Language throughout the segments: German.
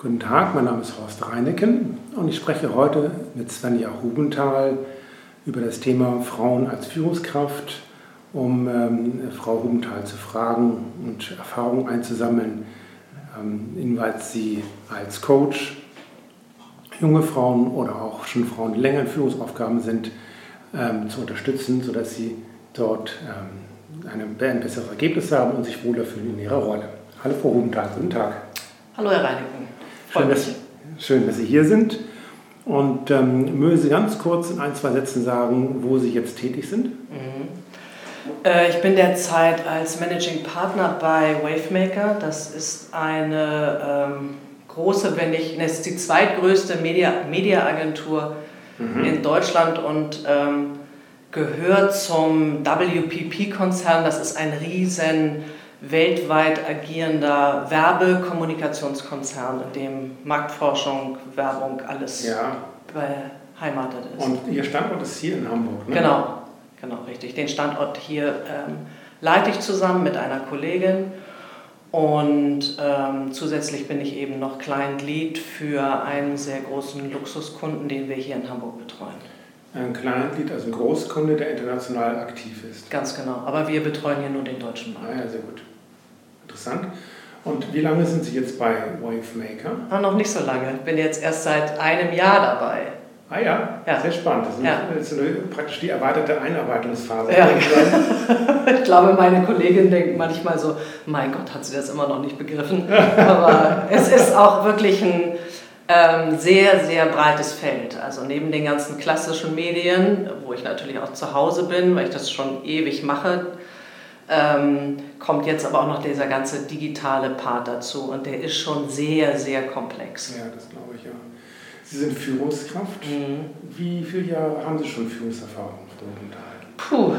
Guten Tag, mein Name ist Horst Reineken und ich spreche heute mit Svenja Hubenthal über das Thema Frauen als Führungskraft, um ähm, Frau Hubenthal zu fragen und Erfahrungen einzusammeln, ähm, inwieweit sie als Coach junge Frauen oder auch schon Frauen, die länger in Führungsaufgaben sind, ähm, zu unterstützen, sodass sie dort ähm, ein besseres Ergebnis haben und sich wohler fühlen in ihrer Rolle. Hallo Frau Hubenthal, guten Tag. Hallo Herr Reineken. Schön dass, schön, dass Sie hier sind. Und ähm, mögen Sie ganz kurz in ein, zwei Sätzen sagen, wo Sie jetzt tätig sind? Mhm. Äh, ich bin derzeit als Managing Partner bei Wavemaker. Das ist eine ähm, große, wenn nicht, es ist die zweitgrößte Media, Mediaagentur mhm. in Deutschland und ähm, gehört zum WPP-Konzern. Das ist ein riesen weltweit agierender Werbekommunikationskonzern, in dem Marktforschung, Werbung, alles ja. beheimatet ist. Und Ihr Standort ist hier in Hamburg, ne? Genau, genau, richtig. Den Standort hier ähm, leite ich zusammen mit einer Kollegin und ähm, zusätzlich bin ich eben noch Client-Lead für einen sehr großen Luxuskunden, den wir hier in Hamburg betreuen. Ein Client-Lead, also ein Großkunde, der international aktiv ist. Ganz genau, aber wir betreuen hier nur den deutschen Markt. Ah ja, sehr gut interessant. Und wie lange sind Sie jetzt bei Wavemaker? Ah, noch nicht so lange. Ich bin jetzt erst seit einem Jahr dabei. Ah ja, ja. sehr spannend. Das ist, ja. das ist praktisch die erweiterte Einarbeitungsphase. Ja. ich glaube, meine Kollegin denkt manchmal so, mein Gott, hat sie das immer noch nicht begriffen. Aber es ist auch wirklich ein ähm, sehr, sehr breites Feld. Also neben den ganzen klassischen Medien, wo ich natürlich auch zu Hause bin, weil ich das schon ewig mache, ähm, kommt jetzt aber auch noch dieser ganze digitale Part dazu und der ist schon sehr, sehr komplex. Ja, das glaube ich ja. Sie sind Führungskraft. Mhm. Wie viele Jahre haben Sie schon Führungserfahrung auf der Unterhaltung? Puh,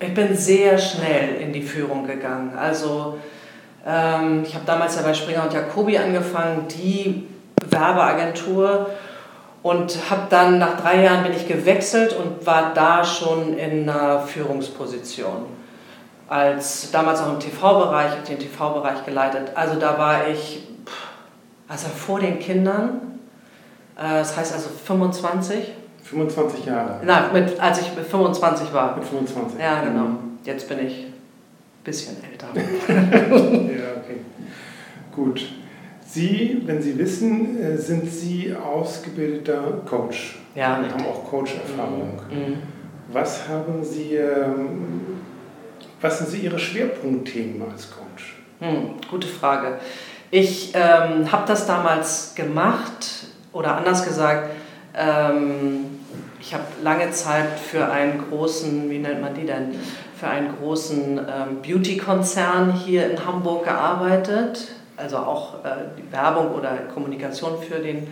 ich bin sehr schnell in die Führung gegangen. Also ähm, ich habe damals ja bei Springer und Jacobi angefangen, die Werbeagentur und habe dann nach drei Jahren bin ich gewechselt und war da schon in einer Führungsposition als damals auch im TV-Bereich, habe den TV-Bereich geleitet. Also da war ich, also vor den Kindern, äh, das heißt also 25. 25 Jahre? Nein, mit, als ich mit 25 war. Mit 25? Ja, genau. Mhm. Jetzt bin ich ein bisschen älter. ja, okay. Gut. Sie, wenn Sie wissen, äh, sind Sie ausgebildeter Coach. Ja, und haben auch Coach-Erfahrung. Mhm. mhm. Was haben Sie ähm, was sind so Ihre Schwerpunktthemen als Coach? Hm, gute Frage. Ich ähm, habe das damals gemacht oder anders gesagt, ähm, ich habe lange Zeit für einen großen, wie nennt man die denn, für einen großen ähm, Beauty-Konzern hier in Hamburg gearbeitet, also auch äh, die Werbung oder Kommunikation für, den,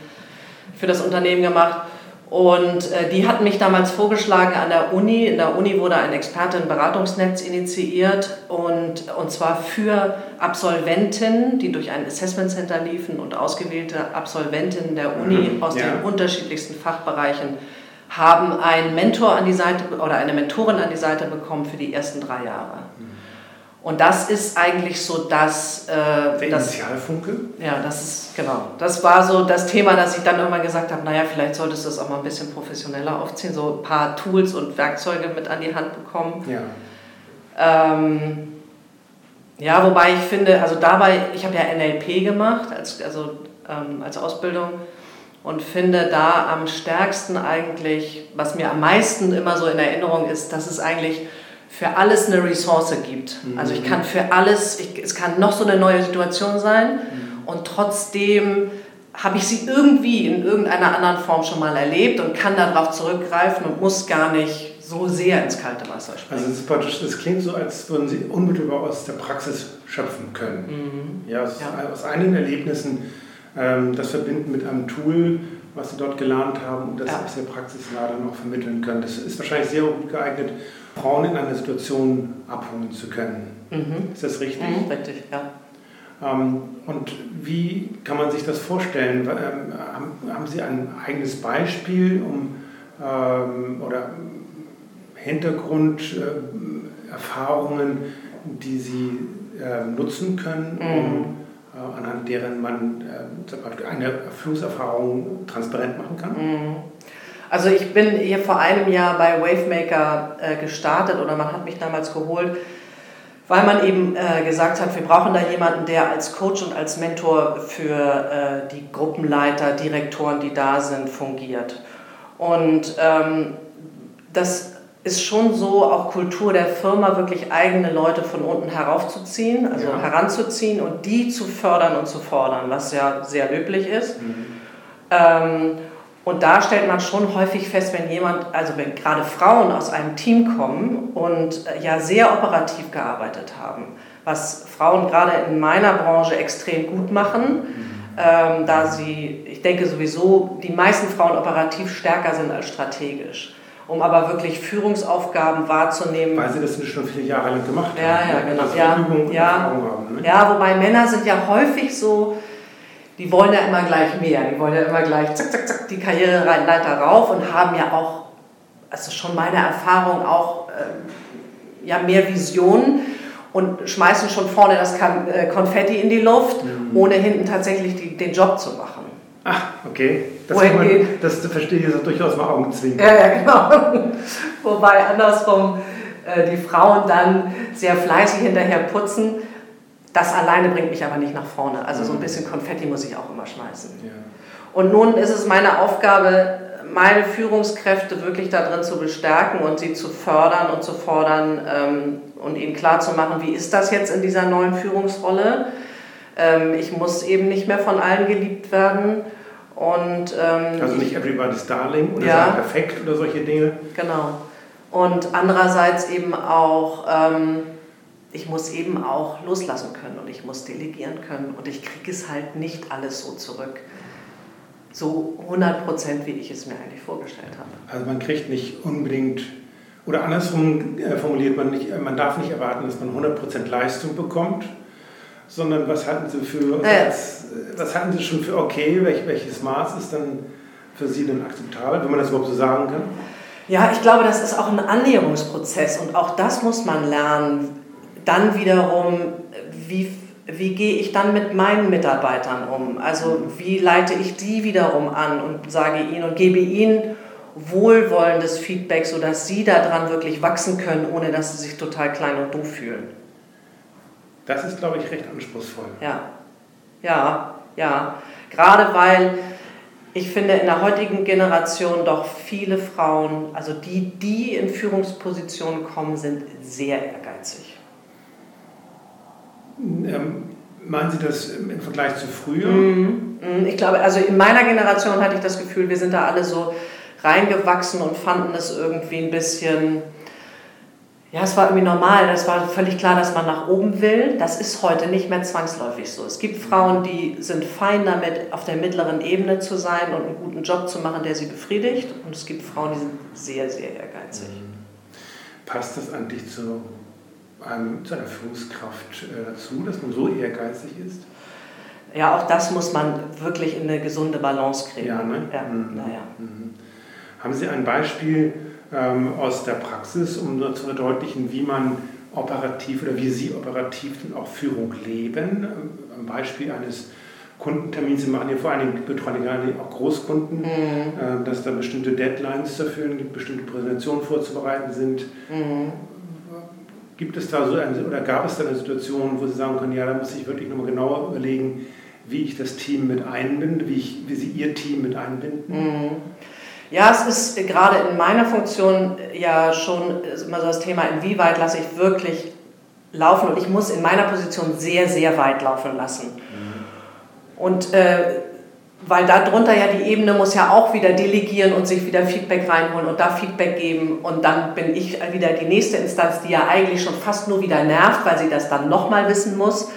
für das Unternehmen gemacht. Und äh, die hatten mich damals vorgeschlagen an der Uni. In der Uni wurde ein Expertenberatungsnetz initiiert und, und zwar für Absolventen, die durch ein Assessment Center liefen und ausgewählte Absolventen der Uni mhm. aus ja. den unterschiedlichsten Fachbereichen haben einen Mentor an die Seite oder eine Mentorin an die Seite bekommen für die ersten drei Jahre. Und das ist eigentlich so das. Äh, Der Initialfunke? Ja, das ist, genau. Das war so das Thema, dass ich dann irgendwann gesagt habe: naja, vielleicht solltest du das auch mal ein bisschen professioneller aufziehen, so ein paar Tools und Werkzeuge mit an die Hand bekommen. Ja. Ähm, ja, wobei ich finde, also dabei, ich habe ja NLP gemacht, als, also ähm, als Ausbildung und finde da am stärksten eigentlich, was mir am meisten immer so in Erinnerung ist, dass es eigentlich für alles eine Ressource gibt. Also ich kann für alles, ich, es kann noch so eine neue Situation sein mhm. und trotzdem habe ich sie irgendwie in irgendeiner anderen Form schon mal erlebt und kann darauf zurückgreifen und muss gar nicht so sehr ins kalte Wasser springen. Also es praktisch, das klingt so, als würden Sie unmittelbar aus der Praxis schöpfen können. Mhm. Ja, aus, ja, aus, eigenen Erlebnissen ähm, das verbinden mit einem Tool, was Sie dort gelernt haben und das ja. aus der Praxis dann auch vermitteln können. Das ist wahrscheinlich sehr gut geeignet, Frauen in einer Situation abholen zu können. Mhm. Ist das richtig? Mhm, richtig, ja. Ähm, und wie kann man sich das vorstellen? Ähm, haben Sie ein eigenes Beispiel um, ähm, oder Hintergrunderfahrungen, die Sie nutzen können, um, mhm. anhand deren man äh, eine Führungserfahrung transparent machen kann? Mhm. Also ich bin hier vor einem Jahr bei Wavemaker äh, gestartet oder man hat mich damals geholt, weil man eben äh, gesagt hat, wir brauchen da jemanden, der als Coach und als Mentor für äh, die Gruppenleiter, Direktoren, die da sind, fungiert. Und ähm, das ist schon so auch Kultur der Firma, wirklich eigene Leute von unten heraufzuziehen, also ja. heranzuziehen und die zu fördern und zu fordern, was ja sehr löblich ist. Mhm. Ähm, und da stellt man schon häufig fest, wenn jemand, also wenn gerade Frauen aus einem Team kommen und äh, ja sehr operativ gearbeitet haben, was Frauen gerade in meiner Branche extrem gut machen, mhm. ähm, da sie, ich denke sowieso, die meisten Frauen operativ stärker sind als strategisch um aber wirklich Führungsaufgaben wahrzunehmen. Weil sie das schon viele Jahre lang gemacht haben. Ja, ja, genau. Ja, ja, haben, ne? ja, wobei Männer sind ja häufig so, die wollen ja immer gleich mehr, die wollen ja immer gleich zack, zack, zack die Karriereleiter rauf und haben ja auch, also schon meine Erfahrung, auch äh, ja, mehr Visionen und schmeißen schon vorne das äh, Konfetti in die Luft, mhm. ohne hinten tatsächlich die, den Job zu machen. Ach, okay. Das, man, das verstehe ich so durchaus mal Augenzwinkern. Ja, ja, genau. Wobei andersrum äh, die Frauen dann sehr fleißig hinterher putzen. Das alleine bringt mich aber nicht nach vorne. Also so ein mhm. bisschen Konfetti muss ich auch immer schmeißen. Ja. Und nun ist es meine Aufgabe, meine Führungskräfte wirklich darin zu bestärken und sie zu fördern und zu fordern ähm, und ihnen klarzumachen, wie ist das jetzt in dieser neuen Führungsrolle ähm, ich muss eben nicht mehr von allen geliebt werden. Und, ähm, also nicht everybody's darling oder ja, perfekt oder solche Dinge. Genau. Und andererseits eben auch, ähm, ich muss eben auch loslassen können und ich muss delegieren können und ich kriege es halt nicht alles so zurück. So 100 Prozent, wie ich es mir eigentlich vorgestellt habe. Also man kriegt nicht unbedingt, oder andersrum äh, formuliert man nicht, man darf nicht erwarten, dass man 100 Prozent Leistung bekommt, sondern was hatten Sie für, ja. was, was hatten Sie schon für okay, welch, welches Maß ist dann für Sie denn akzeptabel, wenn man das überhaupt so sagen kann? Ja, ich glaube, das ist auch ein Annäherungsprozess und auch das muss man lernen. Dann wiederum, wie, wie gehe ich dann mit meinen Mitarbeitern um? Also wie leite ich die wiederum an und sage ihnen und gebe ihnen wohlwollendes Feedback, sodass sie daran wirklich wachsen können, ohne dass sie sich total klein und doof fühlen. Das ist, glaube ich, recht anspruchsvoll. Ja, ja, ja. Gerade weil ich finde, in der heutigen Generation doch viele Frauen, also die, die in Führungspositionen kommen, sind sehr ehrgeizig. Ähm, meinen Sie das im Vergleich zu früher? Mhm. mhm. Ich glaube, also in meiner Generation hatte ich das Gefühl, wir sind da alle so reingewachsen und fanden es irgendwie ein bisschen ja, es war irgendwie normal. Es war völlig klar, dass man nach oben will. Das ist heute nicht mehr zwangsläufig so. Es gibt Frauen, die sind fein damit, auf der mittleren Ebene zu sein und einen guten Job zu machen, der sie befriedigt. Und es gibt Frauen, die sind sehr, sehr ehrgeizig. Mhm. Passt das eigentlich zu, einem, zu einer Führungskraft äh, dazu, dass man so ehrgeizig ist? Ja, auch das muss man wirklich in eine gesunde Balance kriegen. Ja, ne? ja, mhm. naja. Mhm. Haben Sie ein Beispiel? ähm, aus der Praxis, um zu verdeutlichen, wie man operativ oder wie Sie operativ dann auch Führung leben. Ähm, am Beispiel eines Kundentermins, Sie machen ja vor allen Dingen betreuen gerade auch Großkunden, mhm. äh, dass da bestimmte Deadlines zu erfüllen gibt, bestimmte Präsentationen vorzubereiten sind. Mhm. Gibt es da so eine, oder gab es da eine Situation, wo Sie sagen können, ja, da muss ich wirklich nochmal genauer überlegen, wie ich das Team mit einbinde, wie, ich, wie Sie Ihr Team mit einbinden? Mhm. Ja, es ist gerade in meiner Funktion ja schon immer so das Thema, inwieweit lasse ich wirklich laufen und ich muss in meiner Position sehr, sehr weit laufen lassen. Mhm. Und äh, weil darunter ja die Ebene muss ja auch wieder delegieren und sich wieder Feedback reinholen und da Feedback geben und dann bin ich wieder die nächste Instanz, die ja eigentlich schon fast nur wieder nervt, weil sie das dann nochmal wissen muss.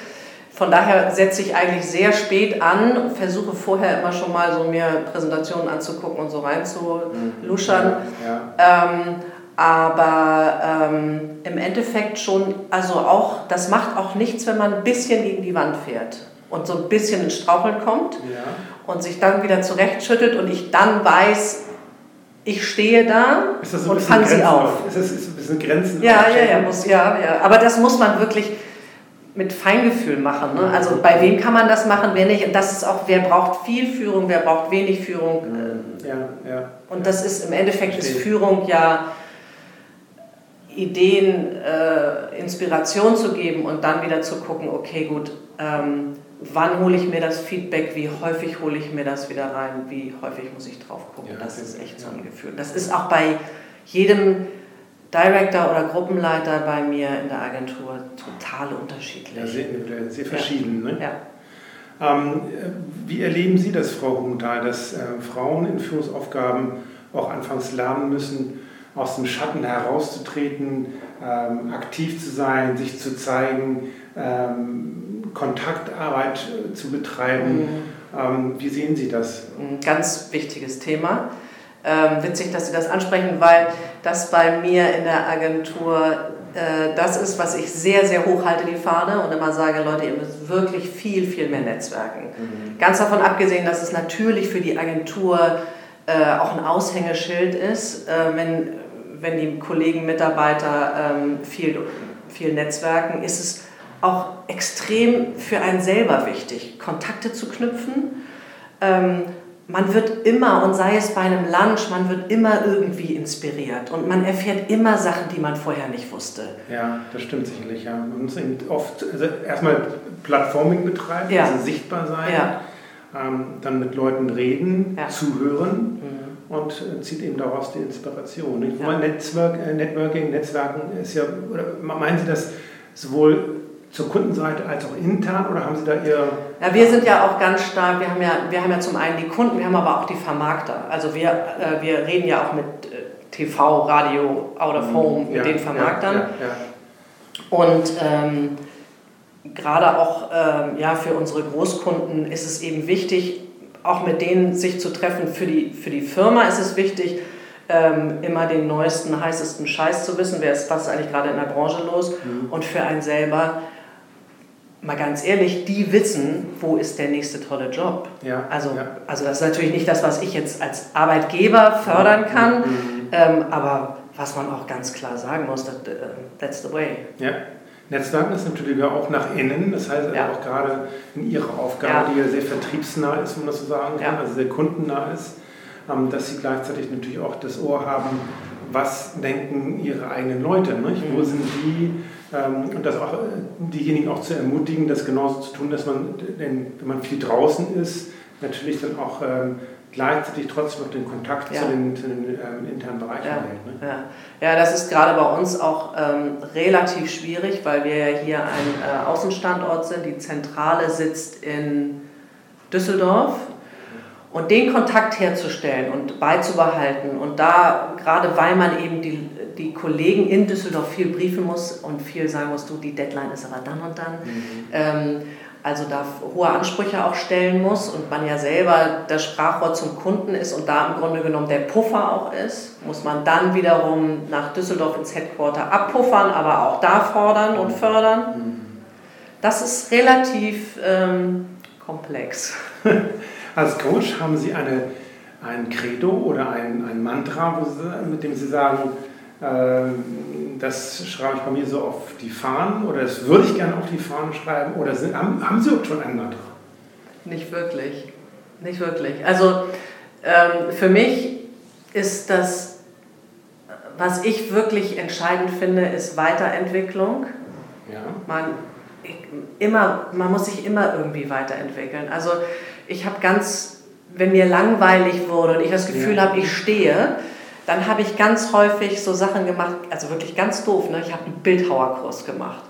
Von daher setze ich eigentlich sehr spät an, versuche vorher immer schon mal so mir Präsentationen anzugucken und so reinzuluschern. Ja, ja. ähm, aber ähm, im Endeffekt schon, also auch, das macht auch nichts, wenn man ein bisschen gegen die Wand fährt und so ein bisschen ins Straucheln kommt ja. Und sich dann wieder zurechtschüttelt und ich dann weiß, ich stehe da und fange sie auf. Ist das ist ein bisschen Grenzen? Ja, ja, ja, muss, ja, ja. Aber das muss man wirklich mit Feingefühl machen. Ne? Also bei wem kann man das machen, wer nicht. Und das ist auch, wer braucht viel Führung, wer braucht wenig Führung. Ja, ja. Und das ist im Endeffekt ist Führung ja Ideen, äh, Inspiration zu geben und dann wieder zu gucken, okay, gut, ähm, wann hole ich mir das Feedback, wie häufig hole ich mir das wieder rein, wie häufig muss ich drauf gucken. Ja, das ist echt so ein Gefühl. Das ist auch bei jedem Director oder Gruppenleiter bei mir in der Agentur total unterschiedlich. Ja, sehr, sehr verschieden. Ja. Ne? Ja. Ähm, wie erleben Sie das, Frau Hugenthal, dass äh, Frauen in Führungsaufgaben auch anfangs lernen müssen, aus dem Schatten herauszutreten, ähm, aktiv zu sein, sich zu zeigen, ähm, Kontaktarbeit äh, zu betreiben? Mhm. Ähm, wie sehen Sie das? Ein ganz wichtiges Thema. Ähm, witzig, dass Sie das ansprechen, weil das bei mir in der Agentur äh, das ist, was ich sehr, sehr hoch halte, die Fahne, und immer sage, Leute, ihr müsst wirklich viel, viel mehr netzwerken. Mhm. Ganz davon abgesehen, dass es natürlich für die Agentur äh, auch ein Aushängeschild ist, äh, wenn, wenn die Kollegen, Mitarbeiter ähm, viel, viel netzwerken, ist es auch extrem für einen selber wichtig, Kontakte zu knüpfen. Ähm, man wird immer, und sei es bei einem Lunch, man wird immer irgendwie inspiriert und man erfährt immer Sachen, die man vorher nicht wusste. Ja, das stimmt sicherlich. Ja. Man muss oft also erstmal Plattforming betreiben, ja. also sichtbar sein, ja. ähm, dann mit Leuten reden, ja. zuhören mhm. und äh, zieht eben daraus die Inspiration. Nicht? Ja. Netzwerk, äh, Networking, Netzwerken ist ja, oder meinen Sie das sowohl zur Kundenseite als auch intern oder haben Sie da Ihr... Ja, wir sind ja auch ganz stark, wir haben ja, wir haben ja zum einen die Kunden, wir haben aber auch die Vermarkter. Also wir, äh, wir reden ja auch mit äh, TV, Radio, Out of Home, mit ja, den Vermarktern. Ja, ja, Und ähm, gerade auch ähm, ja, für unsere Großkunden ist es eben wichtig, auch mit denen sich zu treffen. Für die, für die Firma ist es wichtig, ähm, immer den neuesten, heißesten Scheiß zu wissen, wer ist, was ist eigentlich gerade in der Branche los. Mhm. Und für einen selber mal ganz ehrlich, die wissen, wo ist der nächste tolle Job. Ja, also, ja. also das ist natürlich nicht das, was ich jetzt als Arbeitgeber fördern kann, mhm. ähm, aber was man auch ganz klar sagen muss, that, uh, that's the way. Ja. Netzwerken ist natürlich auch nach innen, das heißt ja. auch gerade in Ihrer Aufgabe, die ja sehr vertriebsnah ist, man das so sagen kann, also sehr kundennah ist, ähm, dass Sie gleichzeitig natürlich auch das Ohr haben, was denken Ihre eigenen Leute, nicht? Mhm. wo sind die ähm, und das auch äh, diejenigen auch zu ermutigen, das genauso zu tun, dass man, wenn man viel draußen ist, natürlich dann auch ähm, gleichzeitig trotzdem noch den Kontakt ja. zu den, zu den ähm, internen Bereichen ja. hält. Ne? Ja. ja, das ist gerade bei uns auch ähm, relativ schwierig, weil wir ja hier ein äh, Außenstandort sind. Die Zentrale sitzt in Düsseldorf und den Kontakt herzustellen und beizubehalten und da, gerade weil man eben die, die Kollegen in Düsseldorf viel briefen muss und viel sagen muss, du, die Deadline ist aber dann und dann, mhm. ähm, also da hohe Ansprüche auch stellen muss und man ja selber das Sprachrohr zum Kunden ist und da im Grunde genommen der Puffer auch ist, muss man dann wiederum nach Düsseldorf ins Headquarter abpuffern, aber auch da fordern und fördern. Mhm. Das ist relativ ähm, komplex. Als Coach haben Sie eine, ein Credo oder ein, ein Mantra, Sie, mit dem Sie sagen, äh, das schreibe ich bei mir so auf die Fahnen oder das würde ich gerne auf die Fahnen schreiben oder sind, haben, haben Sie auch schon ein Mantra? Nicht wirklich. Nicht wirklich. Also ähm, für mich ist das, was ich wirklich entscheidend finde, ist Weiterentwicklung. Ja. Man, immer, man muss sich immer irgendwie weiterentwickeln. Also ich habe ganz, wenn mir langweilig wurde und ich das Gefühl ja. habe, ich stehe, dann habe ich ganz häufig so Sachen gemacht, also wirklich ganz doof, ne? ich habe einen Bildhauerkurs gemacht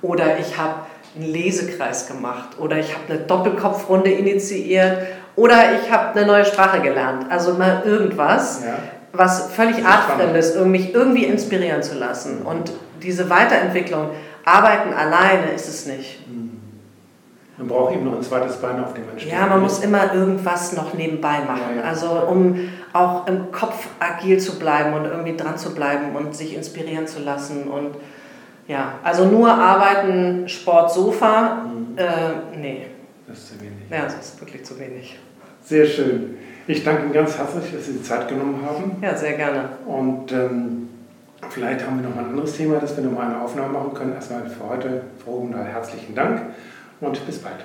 oder ich habe einen Lesekreis gemacht oder ich habe eine Doppelkopfrunde initiiert oder ich habe eine neue Sprache gelernt. Also mal irgendwas, ja. was völlig artfremd ist, um mich irgendwie inspirieren zu lassen. Und diese Weiterentwicklung, Arbeiten alleine ist es nicht. Mhm. Man braucht eben noch ein zweites Bein, auf dem man steht. Ja, man muss immer irgendwas noch nebenbei machen. Ja, ja. Also um auch im Kopf agil zu bleiben und irgendwie dran zu bleiben und sich inspirieren zu lassen. Und ja, also nur arbeiten, Sport, Sofa, mhm. äh, nee. Das ist zu wenig. Ja, das ist wirklich zu wenig. Sehr schön. Ich danke Ihnen ganz herzlich, dass Sie die Zeit genommen haben. Ja, sehr gerne. Und ähm, Vielleicht haben wir noch mal ein anderes Thema, dass wir noch mal eine Aufnahme machen können. Erstmal für heute, Frau Hugendal, herzlichen Dank und bis bald.